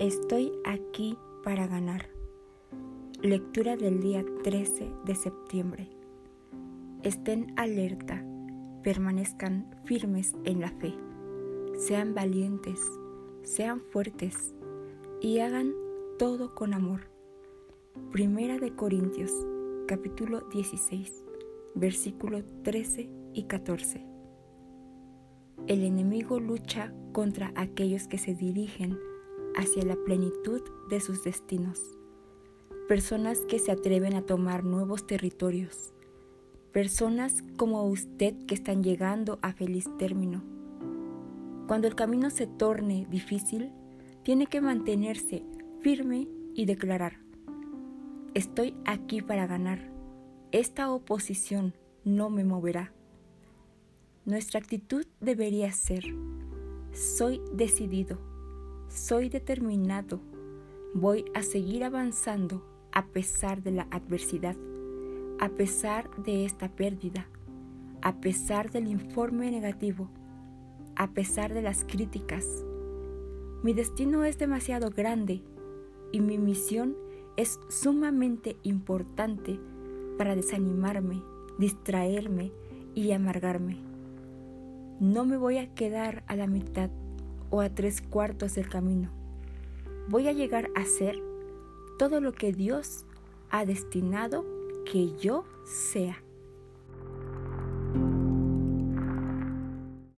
Estoy aquí para ganar. Lectura del día 13 de septiembre. Estén alerta, permanezcan firmes en la fe, sean valientes, sean fuertes y hagan todo con amor. Primera de Corintios, capítulo 16, versículo 13 y 14. El enemigo lucha contra aquellos que se dirigen hacia la plenitud de sus destinos. Personas que se atreven a tomar nuevos territorios. Personas como usted que están llegando a feliz término. Cuando el camino se torne difícil, tiene que mantenerse firme y declarar, estoy aquí para ganar. Esta oposición no me moverá. Nuestra actitud debería ser, soy decidido soy determinado. Voy a seguir avanzando a pesar de la adversidad, a pesar de esta pérdida, a pesar del informe negativo, a pesar de las críticas. Mi destino es demasiado grande y mi misión es sumamente importante para desanimarme, distraerme y amargarme. No me voy a quedar a la mitad o a tres cuartos del camino. Voy a llegar a ser todo lo que Dios ha destinado que yo sea.